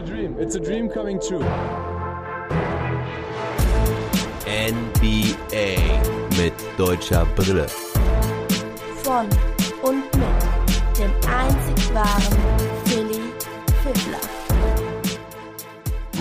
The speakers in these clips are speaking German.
a dream. It's a dream coming true. NBA mit deutscher Brille. Von und mit dem einzig wahren Philly Fiddler.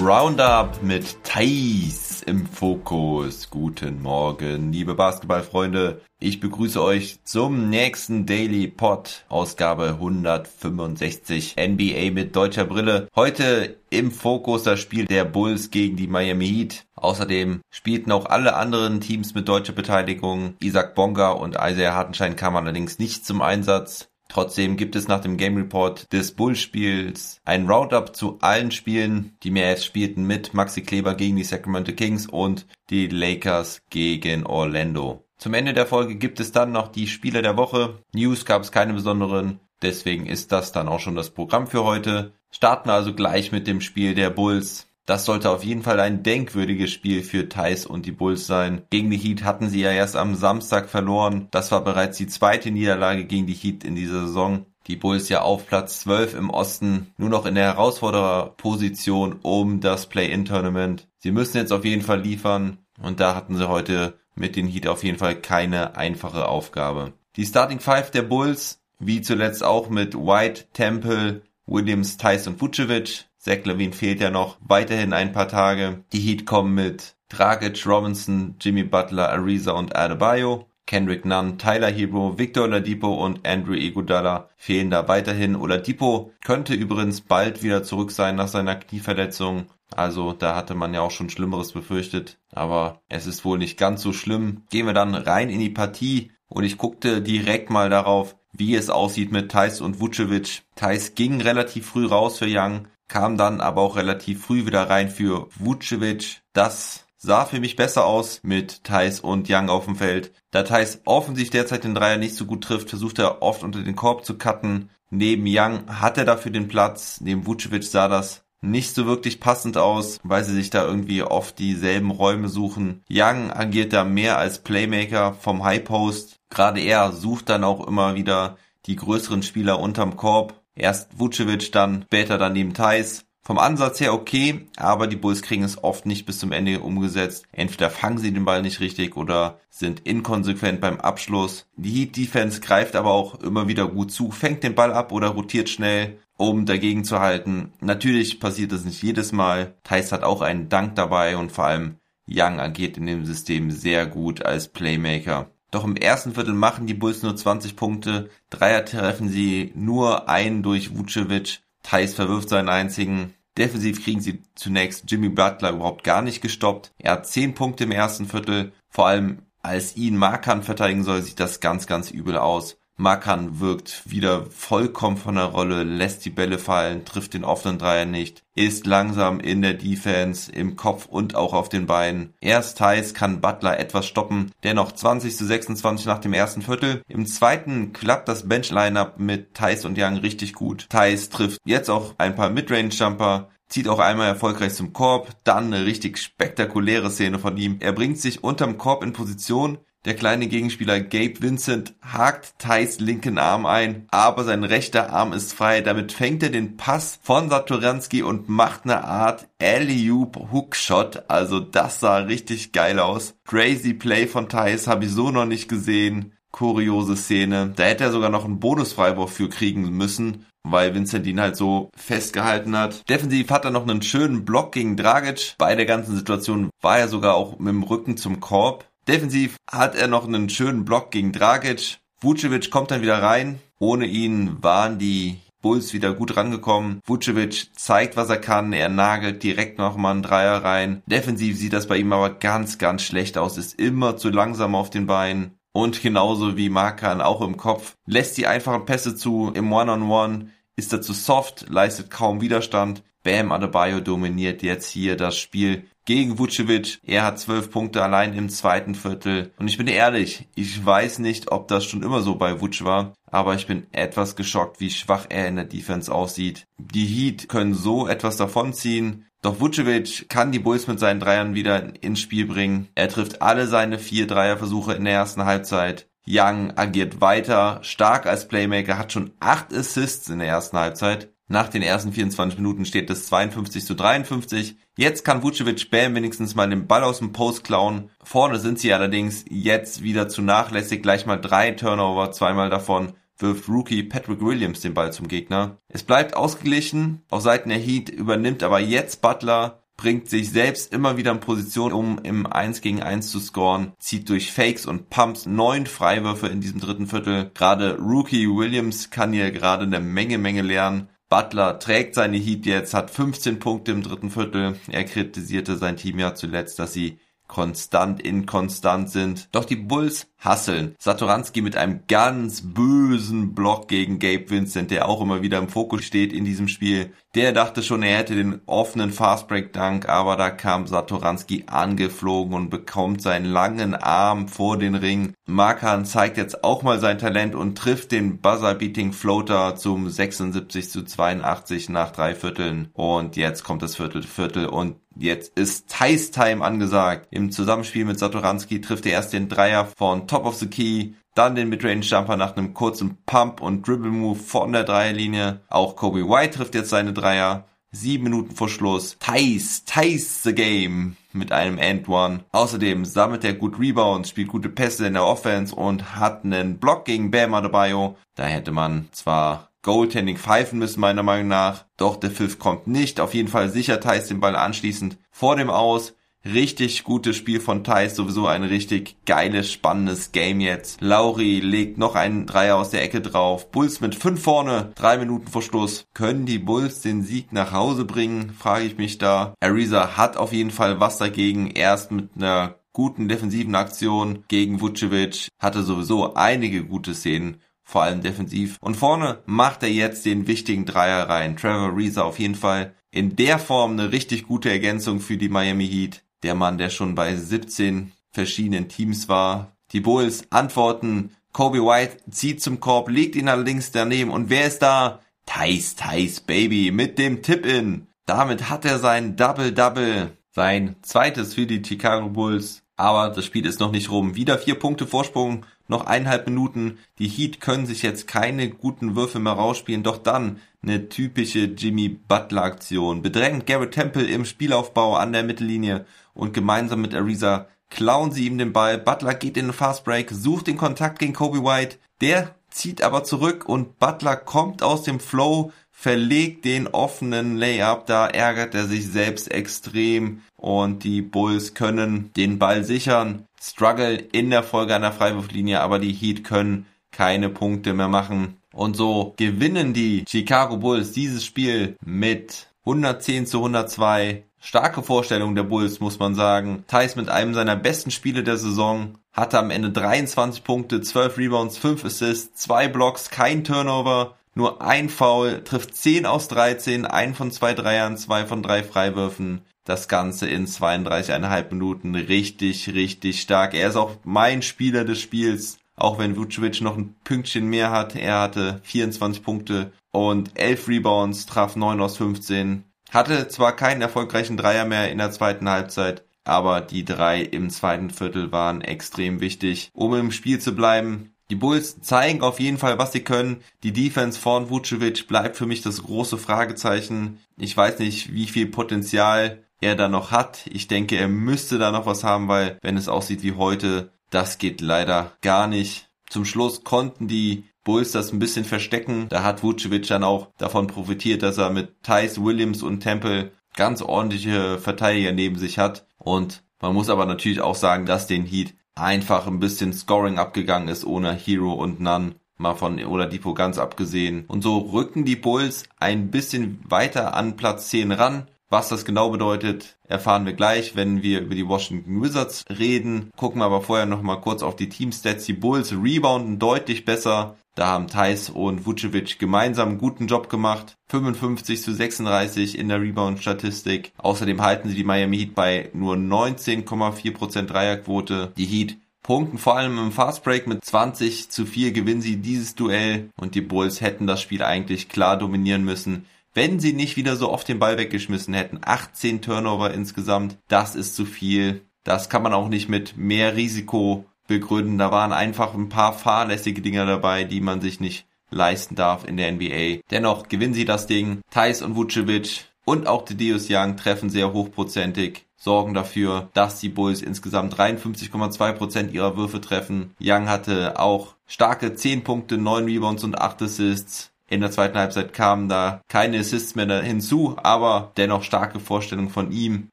Roundup mit Thais im Fokus. Guten Morgen, liebe Basketballfreunde. Ich begrüße euch zum nächsten Daily Pod, Ausgabe 165 NBA mit deutscher Brille. Heute im Fokus das Spiel der Bulls gegen die Miami Heat. Außerdem spielten auch alle anderen Teams mit deutscher Beteiligung. Isaac Bonga und Isaiah Hartenstein kamen allerdings nicht zum Einsatz. Trotzdem gibt es nach dem Game Report des Bullspiels ein Roundup zu allen Spielen. Die Mavs spielten mit Maxi Kleber gegen die Sacramento Kings und die Lakers gegen Orlando. Zum Ende der Folge gibt es dann noch die Spieler der Woche. News gab es keine besonderen. Deswegen ist das dann auch schon das Programm für heute. Starten also gleich mit dem Spiel der Bulls. Das sollte auf jeden Fall ein denkwürdiges Spiel für Thais und die Bulls sein. Gegen die Heat hatten sie ja erst am Samstag verloren. Das war bereits die zweite Niederlage gegen die Heat in dieser Saison. Die Bulls ja auf Platz 12 im Osten, nur noch in der Herausfordererposition um das Play-In-Tournament. Sie müssen jetzt auf jeden Fall liefern und da hatten sie heute mit den Heat auf jeden Fall keine einfache Aufgabe. Die Starting Five der Bulls, wie zuletzt auch mit White, Temple, Williams, Tyson, Vucevic. Zach Levine fehlt ja noch weiterhin ein paar Tage. Die Heat kommen mit Dragic, Robinson, Jimmy Butler, Ariza und Adebayo. Kendrick Nunn, Tyler Hero, Victor Oladipo und Andrew Iguodala fehlen da weiterhin. Oladipo könnte übrigens bald wieder zurück sein nach seiner Knieverletzung. Also da hatte man ja auch schon Schlimmeres befürchtet. Aber es ist wohl nicht ganz so schlimm. Gehen wir dann rein in die Partie und ich guckte direkt mal darauf, wie es aussieht mit Thais und Vucevic. Thais ging relativ früh raus für Young, kam dann aber auch relativ früh wieder rein für Vucevic. Das sah für mich besser aus mit Thais und Young auf dem Feld. Da Thais offensichtlich derzeit den Dreier nicht so gut trifft, versucht er oft unter den Korb zu cutten. Neben Young hat er dafür den Platz. Neben Vucevic sah das nicht so wirklich passend aus, weil sie sich da irgendwie oft dieselben Räume suchen. Young agiert da mehr als Playmaker vom High Post. Gerade er sucht dann auch immer wieder die größeren Spieler unterm Korb. Erst Vucevic, dann später dann neben Thais. Vom Ansatz her okay, aber die Bulls kriegen es oft nicht bis zum Ende umgesetzt. Entweder fangen sie den Ball nicht richtig oder sind inkonsequent beim Abschluss. Die Heat Defense greift aber auch immer wieder gut zu, fängt den Ball ab oder rotiert schnell um dagegen zu halten. Natürlich passiert das nicht jedes Mal. Thais hat auch einen Dank dabei und vor allem Young agiert in dem System sehr gut als Playmaker. Doch im ersten Viertel machen die Bulls nur 20 Punkte. Dreier treffen sie nur einen durch Vucevic. Thais verwirft seinen einzigen. Defensiv kriegen sie zunächst Jimmy Butler überhaupt gar nicht gestoppt. Er hat 10 Punkte im ersten Viertel. Vor allem als ihn Markan verteidigen soll, sieht das ganz, ganz übel aus. Makan wirkt wieder vollkommen von der Rolle, lässt die Bälle fallen, trifft den offenen Dreier nicht, ist langsam in der Defense, im Kopf und auch auf den Beinen. Erst Thais kann Butler etwas stoppen, dennoch 20 zu 26 nach dem ersten Viertel. Im zweiten klappt das Bench-Lineup mit Thais und Young richtig gut. Thais trifft jetzt auch ein paar Midrange-Jumper, zieht auch einmal erfolgreich zum Korb, dann eine richtig spektakuläre Szene von ihm. Er bringt sich unterm Korb in Position, der kleine Gegenspieler Gabe Vincent hakt Thais linken Arm ein, aber sein rechter Arm ist frei. Damit fängt er den Pass von Satoranski und macht eine Art Alley-Oop Hookshot. Also das sah richtig geil aus. Crazy Play von Thais habe ich so noch nicht gesehen. Kuriose Szene. Da hätte er sogar noch einen Bonusfreiwurf für kriegen müssen weil Vincent ihn halt so festgehalten hat. Defensiv hat er noch einen schönen Block gegen Dragic. Bei der ganzen Situation war er sogar auch mit dem Rücken zum Korb. Defensiv hat er noch einen schönen Block gegen Dragic. Vucevic kommt dann wieder rein. Ohne ihn waren die Bulls wieder gut rangekommen. Vucevic zeigt, was er kann. Er nagelt direkt nochmal einen Dreier rein. Defensiv sieht das bei ihm aber ganz, ganz schlecht aus. Ist immer zu langsam auf den Beinen. Und genauso wie Markan auch im Kopf. Lässt die einfachen Pässe zu im One-on-One. -on -One, ist er zu soft, leistet kaum Widerstand. Bam Adebayo dominiert jetzt hier das Spiel gegen Vucevic. Er hat zwölf Punkte allein im zweiten Viertel. Und ich bin ehrlich, ich weiß nicht, ob das schon immer so bei Vuce war, aber ich bin etwas geschockt, wie schwach er in der Defense aussieht. Die Heat können so etwas davonziehen. Doch Vucevic kann die Bulls mit seinen Dreiern wieder ins Spiel bringen. Er trifft alle seine vier Dreierversuche in der ersten Halbzeit. Young agiert weiter, stark als Playmaker, hat schon acht Assists in der ersten Halbzeit. Nach den ersten 24 Minuten steht es 52 zu 53. Jetzt kann Vucevic Bam wenigstens mal den Ball aus dem Post klauen. Vorne sind sie allerdings jetzt wieder zu nachlässig. Gleich mal drei Turnover, zweimal davon wirft Rookie Patrick Williams den Ball zum Gegner. Es bleibt ausgeglichen. Auf Seiten der Heat übernimmt aber jetzt Butler bringt sich selbst immer wieder in Position, um im 1 gegen 1 zu scoren, zieht durch Fakes und Pumps neun Freiwürfe in diesem dritten Viertel. Gerade Rookie Williams kann hier gerade eine Menge, Menge lernen. Butler trägt seine Heat jetzt, hat 15 Punkte im dritten Viertel. Er kritisierte sein Team ja zuletzt, dass sie konstant inkonstant sind. Doch die Bulls hasseln. Satoranski mit einem ganz bösen Block gegen Gabe Vincent, der auch immer wieder im Fokus steht in diesem Spiel. Der dachte schon, er hätte den offenen Fastbreak Dank, aber da kam Satoranski angeflogen und bekommt seinen langen Arm vor den Ring. Markan zeigt jetzt auch mal sein Talent und trifft den Buzzer Beating Floater zum 76 zu 82 nach drei Vierteln. Und jetzt kommt das Viertel Viertel und Jetzt ist Thais Time angesagt. Im Zusammenspiel mit Satoranski trifft er erst den Dreier von Top of the Key, dann den Midrange Jumper nach einem kurzen Pump und Dribble Move von der Dreierlinie. Auch Kobe White trifft jetzt seine Dreier. Sieben Minuten vor Schluss. Thais, Thais the Game mit einem End One. Außerdem sammelt er gut Rebounds, spielt gute Pässe in der Offense und hat einen Block gegen Bam Adebayo. Da hätte man zwar Goaltending pfeifen müssen, meiner Meinung nach. Doch der Pfiff kommt nicht. Auf jeden Fall sichert Thais den Ball anschließend vor dem Aus. Richtig gutes Spiel von Thais, sowieso ein richtig geiles, spannendes Game jetzt. Lauri legt noch einen Dreier aus der Ecke drauf. Bulls mit fünf vorne, drei Minuten Schluss. Können die Bulls den Sieg nach Hause bringen, frage ich mich da. Ariza hat auf jeden Fall was dagegen. Erst mit einer guten defensiven Aktion gegen Vucevic, hatte sowieso einige gute Szenen vor allem defensiv. Und vorne macht er jetzt den wichtigen Dreier rein. Trevor Reeser auf jeden Fall in der Form eine richtig gute Ergänzung für die Miami Heat. Der Mann, der schon bei 17 verschiedenen Teams war. Die Bulls antworten. Kobe White zieht zum Korb, legt ihn allerdings daneben. Und wer ist da? Thais, Thais, Baby, mit dem Tip-In. Damit hat er sein Double-Double. Sein zweites für die Chicago Bulls. Aber das Spiel ist noch nicht rum. Wieder vier Punkte Vorsprung noch eineinhalb Minuten. Die Heat können sich jetzt keine guten Würfe mehr rausspielen, doch dann eine typische Jimmy Butler Aktion. Bedrängt Garrett Temple im Spielaufbau an der Mittellinie und gemeinsam mit Ariza klauen sie ihm den Ball. Butler geht in den Fastbreak, sucht den Kontakt gegen Kobe White. Der zieht aber zurück und Butler kommt aus dem Flow, verlegt den offenen Layup. Da ärgert er sich selbst extrem und die Bulls können den Ball sichern. Struggle in der Folge der Freiwurflinie, aber die Heat können keine Punkte mehr machen. Und so gewinnen die Chicago Bulls dieses Spiel mit 110 zu 102. Starke Vorstellung der Bulls, muss man sagen. Thais mit einem seiner besten Spiele der Saison. Hatte am Ende 23 Punkte, 12 Rebounds, 5 Assists, 2 Blocks, kein Turnover, nur ein Foul, trifft 10 aus 13, ein von zwei Dreiern, zwei von drei Freiwürfen das Ganze in 32,5 Minuten richtig, richtig stark. Er ist auch mein Spieler des Spiels, auch wenn Vucevic noch ein Pünktchen mehr hat. Er hatte 24 Punkte und 11 Rebounds, traf 9 aus 15. Hatte zwar keinen erfolgreichen Dreier mehr in der zweiten Halbzeit, aber die drei im zweiten Viertel waren extrem wichtig, um im Spiel zu bleiben. Die Bulls zeigen auf jeden Fall, was sie können. Die Defense von Vucevic bleibt für mich das große Fragezeichen. Ich weiß nicht, wie viel Potenzial er da noch hat. Ich denke, er müsste da noch was haben, weil wenn es aussieht wie heute, das geht leider gar nicht. Zum Schluss konnten die Bulls das ein bisschen verstecken. Da hat Vucevic dann auch davon profitiert, dass er mit Thais, Williams und Temple ganz ordentliche Verteidiger neben sich hat. Und man muss aber natürlich auch sagen, dass den Heat einfach ein bisschen Scoring abgegangen ist ohne Hero und None. Mal von Oladipo ganz abgesehen. Und so rücken die Bulls ein bisschen weiter an Platz 10 ran. Was das genau bedeutet, erfahren wir gleich, wenn wir über die Washington Wizards reden. Gucken wir aber vorher noch mal kurz auf die Teamstats. Die Bulls rebounden deutlich besser. Da haben Thais und Vucevic gemeinsam einen guten Job gemacht. 55 zu 36 in der Rebound-Statistik. Außerdem halten sie die Miami Heat bei nur 19,4% Dreierquote. Die Heat punkten vor allem im Fastbreak mit 20 zu 4 gewinnen sie dieses Duell und die Bulls hätten das Spiel eigentlich klar dominieren müssen wenn sie nicht wieder so oft den Ball weggeschmissen hätten. 18 Turnover insgesamt, das ist zu viel. Das kann man auch nicht mit mehr Risiko begründen. Da waren einfach ein paar fahrlässige Dinger dabei, die man sich nicht leisten darf in der NBA. Dennoch gewinnen sie das Ding. Thais und Vucevic und auch Deus Young treffen sehr hochprozentig sorgen dafür, dass die Bulls insgesamt 53,2% ihrer Würfe treffen. Young hatte auch starke 10 Punkte, 9 Rebounds und 8 Assists. In der zweiten Halbzeit kamen da keine Assists mehr hinzu, aber dennoch starke Vorstellung von ihm.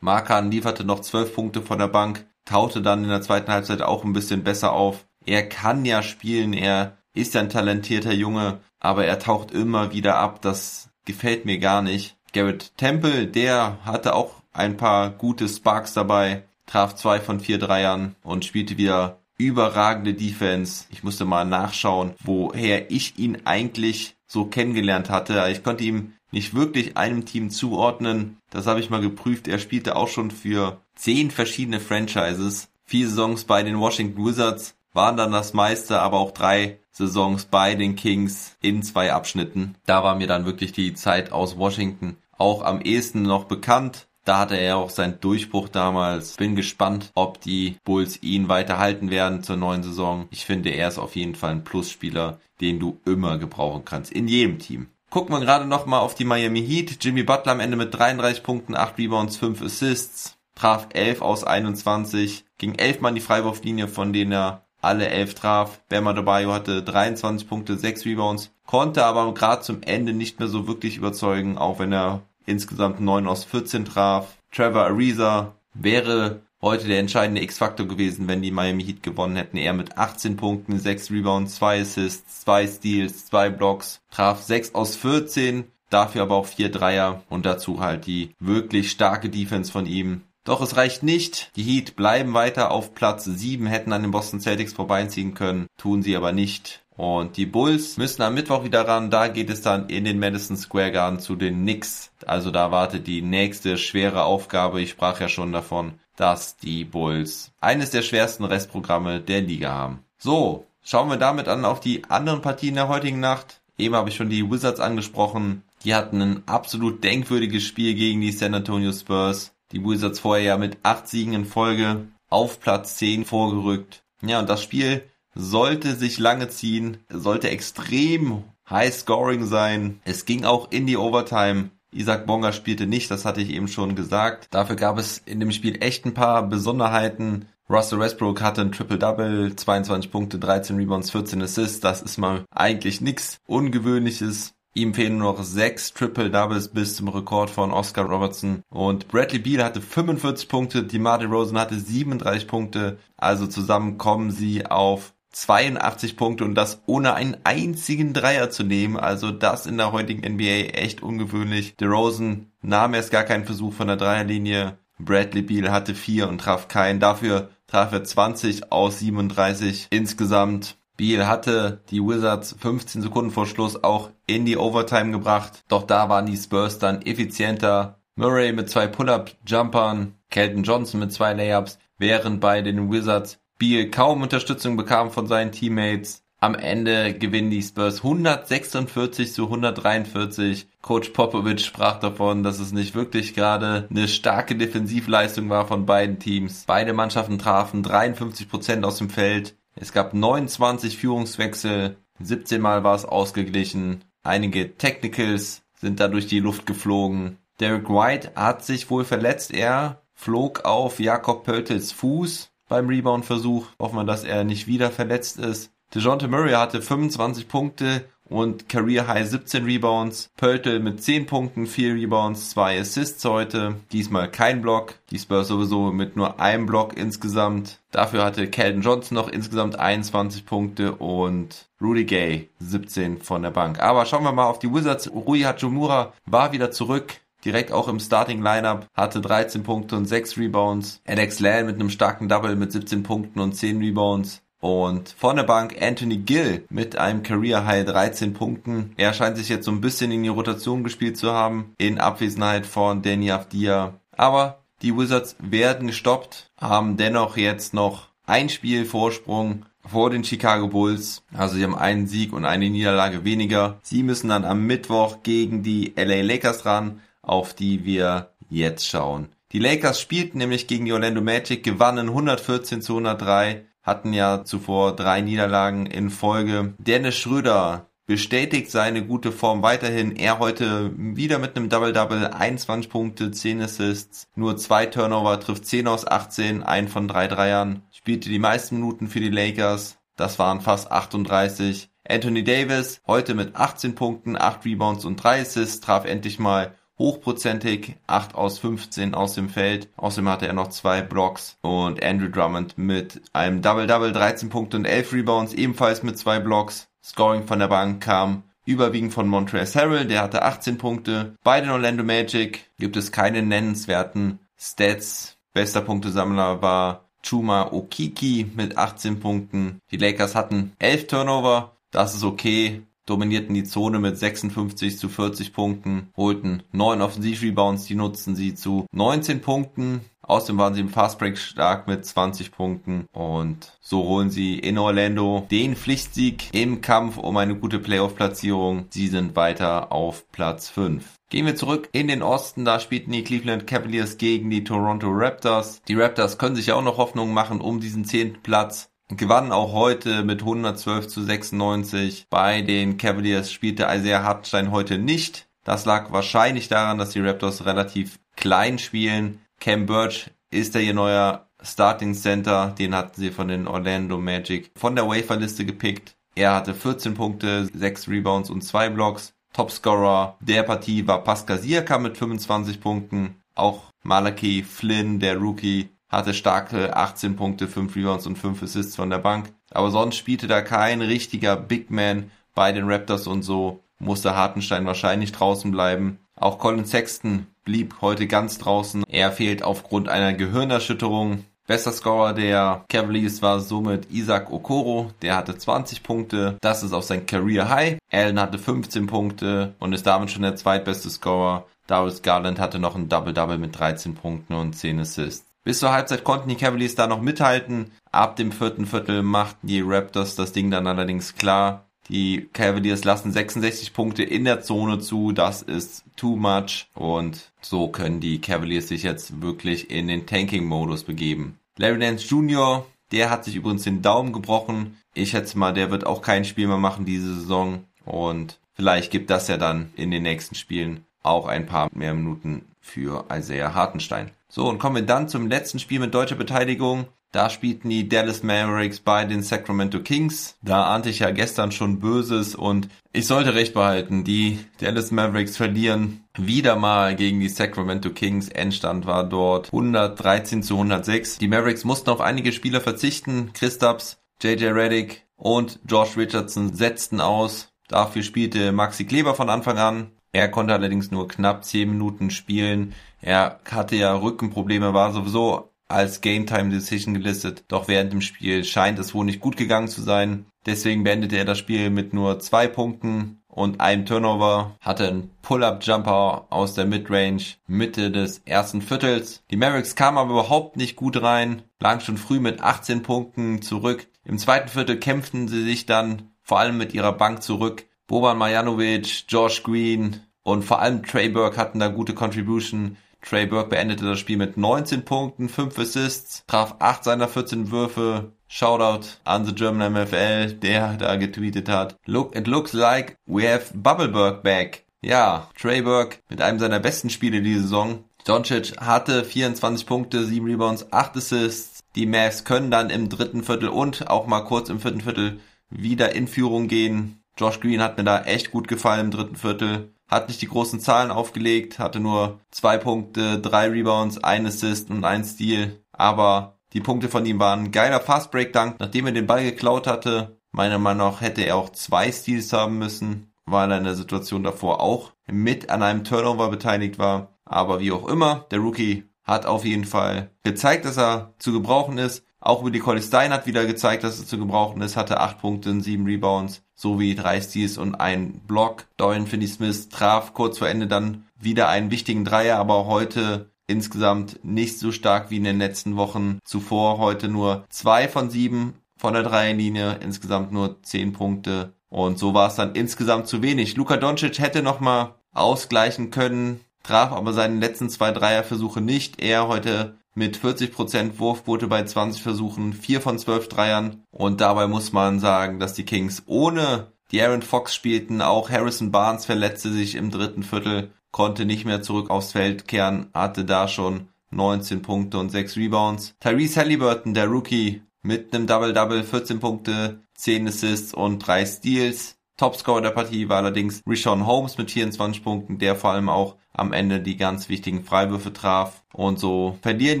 Markan lieferte noch 12 Punkte von der Bank, taute dann in der zweiten Halbzeit auch ein bisschen besser auf. Er kann ja spielen, er ist ein talentierter Junge, aber er taucht immer wieder ab, das gefällt mir gar nicht. Garrett Temple, der hatte auch ein paar gute Sparks dabei, traf zwei von vier Dreiern und spielte wieder überragende Defense. Ich musste mal nachschauen, woher ich ihn eigentlich so kennengelernt hatte. Ich konnte ihm nicht wirklich einem Team zuordnen. Das habe ich mal geprüft. Er spielte auch schon für zehn verschiedene Franchises. Vier Saisons bei den Washington Wizards waren dann das meiste, aber auch drei Saisons bei den Kings in zwei Abschnitten. Da war mir dann wirklich die Zeit aus Washington auch am ehesten noch bekannt. Da hatte er auch seinen Durchbruch damals. Bin gespannt, ob die Bulls ihn weiterhalten werden zur neuen Saison. Ich finde, er ist auf jeden Fall ein Plusspieler, den du immer gebrauchen kannst. In jedem Team. Gucken wir gerade nochmal auf die Miami Heat. Jimmy Butler am Ende mit 33 Punkten, 8 Rebounds, 5 Assists. Traf 11 aus 21. Ging 11 Mal in die Freiwurflinie, von denen er alle 11 traf. Bam Adebayo hatte 23 Punkte, 6 Rebounds. Konnte aber gerade zum Ende nicht mehr so wirklich überzeugen, auch wenn er insgesamt 9 aus 14 traf. Trevor Ariza wäre heute der entscheidende X-Faktor gewesen, wenn die Miami Heat gewonnen hätten. Er mit 18 Punkten, 6 Rebounds, 2 Assists, 2 Steals, 2 Blocks, traf 6 aus 14, dafür aber auch 4 Dreier und dazu halt die wirklich starke Defense von ihm. Doch es reicht nicht. Die Heat bleiben weiter auf Platz 7, hätten an den Boston Celtics vorbeiziehen können, tun sie aber nicht. Und die Bulls müssen am Mittwoch wieder ran. Da geht es dann in den Madison Square Garden zu den Knicks. Also da wartet die nächste schwere Aufgabe. Ich sprach ja schon davon, dass die Bulls eines der schwersten Restprogramme der Liga haben. So, schauen wir damit an auf die anderen Partien der heutigen Nacht. Eben habe ich schon die Wizards angesprochen. Die hatten ein absolut denkwürdiges Spiel gegen die San Antonio Spurs. Die Wizards vorher ja mit acht Siegen in Folge auf Platz 10 vorgerückt. Ja, und das Spiel sollte sich lange ziehen, sollte extrem high scoring sein. Es ging auch in die Overtime. Isaac Bonga spielte nicht, das hatte ich eben schon gesagt. Dafür gab es in dem Spiel echt ein paar Besonderheiten. Russell Westbrook hatte ein Triple-Double, 22 Punkte, 13 Rebounds, 14 Assists. Das ist mal eigentlich nichts Ungewöhnliches. Ihm fehlen nur noch sechs Triple-Doubles bis zum Rekord von Oscar Robertson. Und Bradley Beal hatte 45 Punkte, DeMar Rosen hatte 37 Punkte. Also zusammen kommen sie auf 82 Punkte und das ohne einen einzigen Dreier zu nehmen. Also das in der heutigen NBA echt ungewöhnlich. DeRozan nahm erst gar keinen Versuch von der Dreierlinie. Bradley Beal hatte vier und traf keinen. Dafür traf er 20 aus 37 insgesamt. Beal hatte die Wizards 15 Sekunden vor Schluss auch in die Overtime gebracht. Doch da waren die Spurs dann effizienter. Murray mit zwei Pull-Up-Jumpern, Kelton Johnson mit zwei Layups, während bei den Wizards Beal kaum Unterstützung bekam von seinen Teammates. Am Ende gewinnen die Spurs 146 zu 143. Coach Popovich sprach davon, dass es nicht wirklich gerade eine starke Defensivleistung war von beiden Teams. Beide Mannschaften trafen 53 Prozent aus dem Feld. Es gab 29 Führungswechsel. 17 Mal war es ausgeglichen. Einige Technicals sind da durch die Luft geflogen. Derek White hat sich wohl verletzt. Er flog auf Jakob Pöltels Fuß beim Rebound-Versuch. Hoffen wir, dass er nicht wieder verletzt ist. DeJounte Murray hatte 25 Punkte und Career High 17 Rebounds. Pöltl mit 10 Punkten, 4 Rebounds, 2 Assists heute. Diesmal kein Block. Die Spurs sowieso mit nur einem Block insgesamt. Dafür hatte Calvin Johnson noch insgesamt 21 Punkte und Rudy Gay 17 von der Bank. Aber schauen wir mal auf die Wizards. Rui Hachimura war wieder zurück direkt auch im Starting Lineup, hatte 13 Punkte und 6 Rebounds. Alex Lan mit einem starken Double mit 17 Punkten und 10 Rebounds. Und von der Bank Anthony Gill mit einem Career High 13 Punkten. Er scheint sich jetzt so ein bisschen in die Rotation gespielt zu haben, in Abwesenheit von Danny Avdia. Aber die Wizards werden gestoppt, haben dennoch jetzt noch ein Spiel Vorsprung vor den Chicago Bulls. Also sie haben einen Sieg und eine Niederlage weniger. Sie müssen dann am Mittwoch gegen die LA Lakers ran auf die wir jetzt schauen. Die Lakers spielten nämlich gegen die Orlando Magic, gewannen 114 zu 103, hatten ja zuvor drei Niederlagen in Folge. Dennis Schröder bestätigt seine gute Form weiterhin. Er heute wieder mit einem Double-Double, 21 Punkte, 10 Assists, nur zwei Turnover, trifft 10 aus 18, ein von drei Dreiern, spielte die meisten Minuten für die Lakers. Das waren fast 38. Anthony Davis heute mit 18 Punkten, 8 Rebounds und 3 Assists, traf endlich mal hochprozentig, 8 aus 15 aus dem Feld. Außerdem hatte er noch zwei Blocks und Andrew Drummond mit einem Double-Double, 13 Punkte und 11 Rebounds, ebenfalls mit zwei Blocks. Scoring von der Bank kam überwiegend von Montrezl Harrell, der hatte 18 Punkte. Bei den Orlando Magic gibt es keine nennenswerten Stats. Bester Punktesammler war Chuma Okiki mit 18 Punkten. Die Lakers hatten 11 Turnover, das ist okay dominierten die Zone mit 56 zu 40 Punkten, holten 9 Offensivrebounds, die nutzten sie zu 19 Punkten. Außerdem waren sie im Fastbreak stark mit 20 Punkten und so holen sie in Orlando den Pflichtsieg im Kampf um eine gute Playoff-Platzierung. Sie sind weiter auf Platz 5. Gehen wir zurück in den Osten, da spielten die Cleveland Cavaliers gegen die Toronto Raptors. Die Raptors können sich auch noch Hoffnung machen um diesen zehnten Platz gewann auch heute mit 112 zu 96. Bei den Cavaliers spielte Isaiah Hartenstein heute nicht. Das lag wahrscheinlich daran, dass die Raptors relativ klein spielen. Cam Birch ist der ihr neuer Starting Center. Den hatten sie von den Orlando Magic von der Waferliste gepickt. Er hatte 14 Punkte, 6 Rebounds und 2 Blocks. Topscorer der Partie war Pascal Siakam mit 25 Punkten. Auch Malachi Flynn, der Rookie, hatte starke 18 Punkte, 5 Rebounds und 5 Assists von der Bank. Aber sonst spielte da kein richtiger Big Man bei den Raptors und so musste Hartenstein wahrscheinlich draußen bleiben. Auch Colin Sexton blieb heute ganz draußen. Er fehlt aufgrund einer Gehirnerschütterung. Bester Scorer der Cavaliers war somit Isaac Okoro. Der hatte 20 Punkte. Das ist auch sein Career High. Allen hatte 15 Punkte und ist damit schon der zweitbeste Scorer. Darius Garland hatte noch ein Double-Double mit 13 Punkten und 10 Assists. Bis zur Halbzeit konnten die Cavaliers da noch mithalten. Ab dem vierten Viertel machten die Raptors das Ding dann allerdings klar. Die Cavaliers lassen 66 Punkte in der Zone zu. Das ist too much. Und so können die Cavaliers sich jetzt wirklich in den Tanking-Modus begeben. Larry Nance Jr., der hat sich übrigens den Daumen gebrochen. Ich schätze mal, der wird auch kein Spiel mehr machen diese Saison. Und vielleicht gibt das ja dann in den nächsten Spielen auch ein paar mehr Minuten für Isaiah Hartenstein. So, und kommen wir dann zum letzten Spiel mit deutscher Beteiligung. Da spielten die Dallas Mavericks bei den Sacramento Kings. Da ahnte ich ja gestern schon Böses und ich sollte recht behalten. Die Dallas Mavericks verlieren wieder mal gegen die Sacramento Kings. Endstand war dort 113 zu 106. Die Mavericks mussten auf einige Spieler verzichten. Christaps, JJ Reddick und Josh Richardson setzten aus. Dafür spielte Maxi Kleber von Anfang an. Er konnte allerdings nur knapp 10 Minuten spielen. Er hatte ja Rückenprobleme, war sowieso als Game Time Decision gelistet, doch während dem Spiel scheint es wohl nicht gut gegangen zu sein. Deswegen beendete er das Spiel mit nur zwei Punkten und einem Turnover, hatte einen Pull-Up-Jumper aus der Midrange Mitte des ersten Viertels. Die Mavericks kamen aber überhaupt nicht gut rein, lagen schon früh mit 18 Punkten zurück. Im zweiten Viertel kämpften sie sich dann vor allem mit ihrer Bank zurück. Boban Marjanovic, Josh Green und vor allem Trey Burke hatten da gute Contribution. Trey Burke beendete das Spiel mit 19 Punkten, 5 Assists, traf 8 seiner 14 Würfe. Shoutout an the German MFL, der da getweetet hat. Look, it looks like we have Bubble Burke back. Ja, Trey Burke mit einem seiner besten Spiele diese Saison. Doncic hatte 24 Punkte, 7 Rebounds, 8 Assists. Die Mavs können dann im dritten Viertel und auch mal kurz im vierten Viertel wieder in Führung gehen. Josh Green hat mir da echt gut gefallen im dritten Viertel. Hat nicht die großen Zahlen aufgelegt, hatte nur zwei Punkte, drei Rebounds, ein Assist und ein Steal. Aber die Punkte von ihm waren geiler Fast Break Dank, nachdem er den Ball geklaut hatte. Meiner Meinung nach hätte er auch zwei Steals haben müssen, weil er in der Situation davor auch mit an einem Turnover beteiligt war. Aber wie auch immer, der Rookie hat auf jeden Fall gezeigt, dass er zu gebrauchen ist. Auch Willie Colley Stein hat wieder gezeigt, dass er zu gebrauchen ist, hatte acht Punkte und sieben Rebounds sowie drei Steals und ein Block. Dorian Finney-Smith traf kurz vor Ende dann wieder einen wichtigen Dreier, aber heute insgesamt nicht so stark wie in den letzten Wochen zuvor. Heute nur zwei von sieben von der Dreierlinie, insgesamt nur zehn Punkte. Und so war es dann insgesamt zu wenig. Luka Doncic hätte nochmal ausgleichen können, traf aber seine letzten zwei Dreierversuche nicht. Er heute mit 40% Wurfquote bei 20 Versuchen, 4 von 12 Dreiern. Und dabei muss man sagen, dass die Kings ohne Die Aaron Fox spielten, auch Harrison Barnes verletzte sich im dritten Viertel, konnte nicht mehr zurück aufs Feld kehren, hatte da schon 19 Punkte und 6 Rebounds. Tyrese Halliburton, der Rookie, mit einem Double-Double, 14 Punkte, 10 Assists und 3 Steals. Topscorer der Partie war allerdings Rishon Holmes mit 24 Punkten, der vor allem auch am Ende die ganz wichtigen Freiwürfe traf. Und so verlieren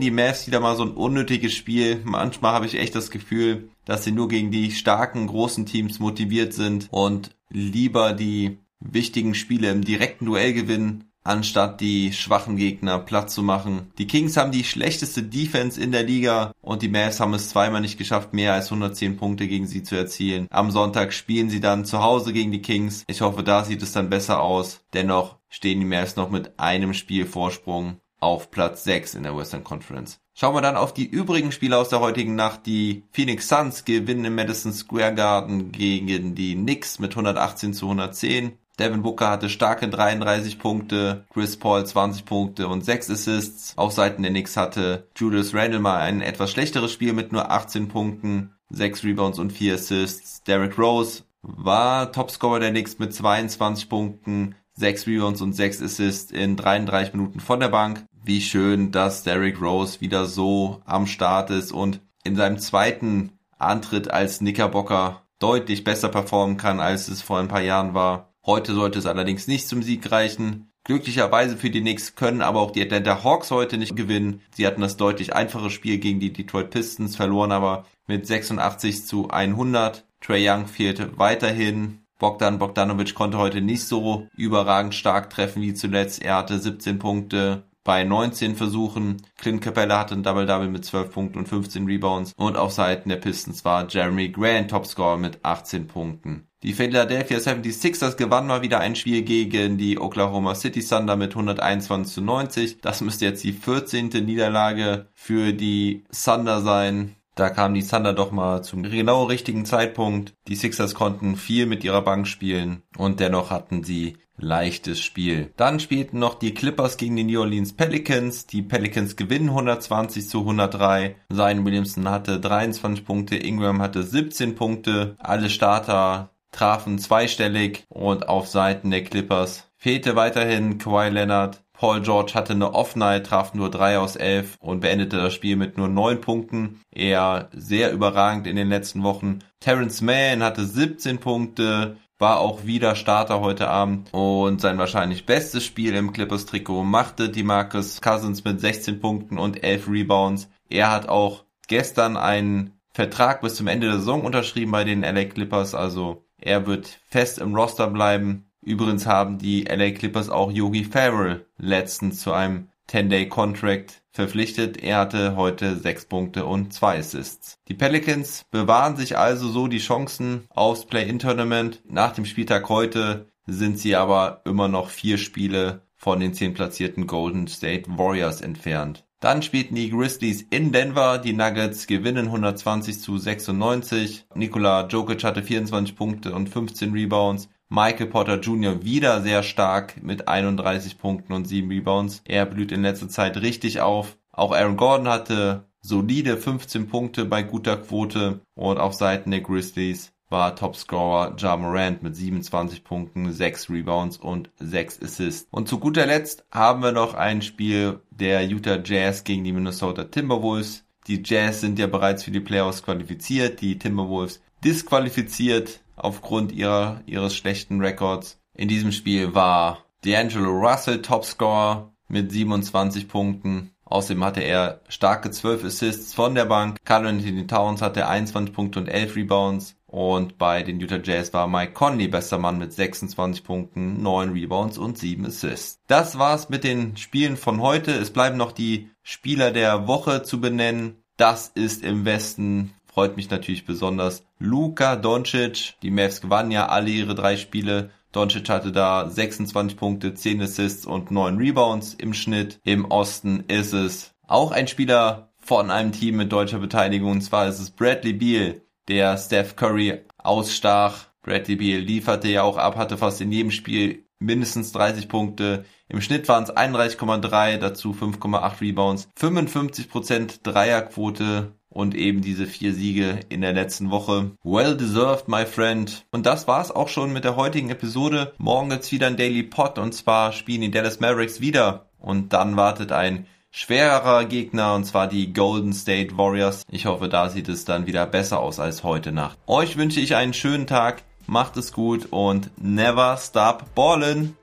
die Mavs wieder mal so ein unnötiges Spiel. Manchmal habe ich echt das Gefühl, dass sie nur gegen die starken, großen Teams motiviert sind und lieber die wichtigen Spiele im direkten Duell gewinnen, anstatt die schwachen Gegner platt zu machen. Die Kings haben die schlechteste Defense in der Liga und die Mavs haben es zweimal nicht geschafft, mehr als 110 Punkte gegen sie zu erzielen. Am Sonntag spielen sie dann zu Hause gegen die Kings. Ich hoffe, da sieht es dann besser aus. Dennoch stehen die Mavs noch mit einem Spiel Vorsprung auf Platz 6 in der Western Conference. Schauen wir dann auf die übrigen Spiele aus der heutigen Nacht. Die Phoenix Suns gewinnen im Madison Square Garden gegen die Knicks mit 118 zu 110. Devin Booker hatte starke 33 Punkte, Chris Paul 20 Punkte und 6 Assists. Auf Seiten der Knicks hatte Julius Randle mal ein etwas schlechteres Spiel mit nur 18 Punkten, 6 Rebounds und 4 Assists. Derrick Rose war Topscorer der Knicks mit 22 Punkten, 6 Rebounds und 6 Assists in 33 Minuten von der Bank. Wie schön, dass Derrick Rose wieder so am Start ist und in seinem zweiten Antritt als Knickerbocker deutlich besser performen kann, als es vor ein paar Jahren war. Heute sollte es allerdings nicht zum Sieg reichen. Glücklicherweise für die Knicks können aber auch die Atlanta Hawks heute nicht gewinnen. Sie hatten das deutlich einfache Spiel gegen die Detroit Pistons, verloren aber mit 86 zu 100. Trey Young fehlte weiterhin. Bogdan Bogdanovic konnte heute nicht so überragend stark treffen wie zuletzt. Er hatte 17 Punkte, bei 19 Versuchen. Clint Capella hatte ein Double-Double mit 12 Punkten und 15 Rebounds. Und auf Seiten der Pistons war Jeremy Grant Topscorer mit 18 Punkten. Die Philadelphia 76ers gewannen mal wieder ein Spiel gegen die Oklahoma City Thunder mit 121 zu 90. Das müsste jetzt die 14. Niederlage für die Thunder sein. Da kamen die Thunder doch mal zum genau richtigen Zeitpunkt. Die Sixers konnten viel mit ihrer Bank spielen und dennoch hatten sie leichtes Spiel. Dann spielten noch die Clippers gegen die New Orleans Pelicans. Die Pelicans gewinnen 120 zu 103. Zion Williamson hatte 23 Punkte, Ingram hatte 17 Punkte. Alle Starter trafen zweistellig und auf Seiten der Clippers fehlte weiterhin Kawhi Leonard. Paul George hatte eine Off-Night, traf nur 3 aus 11 und beendete das Spiel mit nur 9 Punkten. Eher sehr überragend in den letzten Wochen. Terrence Mann hatte 17 Punkte, war auch wieder Starter heute Abend und sein wahrscheinlich bestes Spiel im Clippers Trikot machte die Marcus Cousins mit 16 Punkten und 11 Rebounds. Er hat auch gestern einen Vertrag bis zum Ende der Saison unterschrieben bei den LA Clippers, also er wird fest im Roster bleiben. Übrigens haben die LA Clippers auch Yogi Farrell letztens zu einem 10-Day-Contract verpflichtet. Er hatte heute sechs Punkte und zwei Assists. Die Pelicans bewahren sich also so die Chancen aufs Play-In-Tournament. Nach dem Spieltag heute sind sie aber immer noch vier Spiele von den zehn platzierten Golden State Warriors entfernt. Dann spielten die Grizzlies in Denver. Die Nuggets gewinnen 120 zu 96. Nikola Jokic hatte 24 Punkte und 15 Rebounds. Michael Porter Jr. wieder sehr stark mit 31 Punkten und 7 Rebounds. Er blüht in letzter Zeit richtig auf. Auch Aaron Gordon hatte solide 15 Punkte bei guter Quote und auf Seiten der Grizzlies war Topscorer Ja Morant mit 27 Punkten, 6 Rebounds und 6 Assists. Und zu guter Letzt haben wir noch ein Spiel der Utah Jazz gegen die Minnesota Timberwolves. Die Jazz sind ja bereits für die Playoffs qualifiziert, die Timberwolves disqualifiziert aufgrund ihrer, ihres schlechten Records. In diesem Spiel war D'Angelo Russell Topscorer mit 27 Punkten. Außerdem hatte er starke 12 Assists von der Bank. Carl Anthony Towns hatte 21 Punkte und 11 Rebounds. Und bei den Utah Jazz war Mike Conley bester Mann mit 26 Punkten, 9 Rebounds und 7 Assists. Das war's mit den Spielen von heute. Es bleiben noch die Spieler der Woche zu benennen. Das ist im Westen freut mich natürlich besonders. Luka Doncic, die Mavs gewannen ja alle ihre drei Spiele. Doncic hatte da 26 Punkte, 10 Assists und 9 Rebounds im Schnitt. Im Osten ist es auch ein Spieler von einem Team mit deutscher Beteiligung. Und zwar ist es Bradley Beal, der Steph Curry ausstach. Bradley Beal lieferte ja auch ab, hatte fast in jedem Spiel mindestens 30 Punkte. Im Schnitt waren es 31,3, dazu 5,8 Rebounds, 55% Dreierquote und eben diese vier Siege in der letzten Woche. Well deserved, my friend. Und das war's auch schon mit der heutigen Episode. Morgen gibt's wieder ein Daily Pot und zwar spielen die Dallas Mavericks wieder und dann wartet ein schwererer Gegner und zwar die Golden State Warriors. Ich hoffe, da sieht es dann wieder besser aus als heute Nacht. Euch wünsche ich einen schönen Tag, macht es gut und never stop ballin'.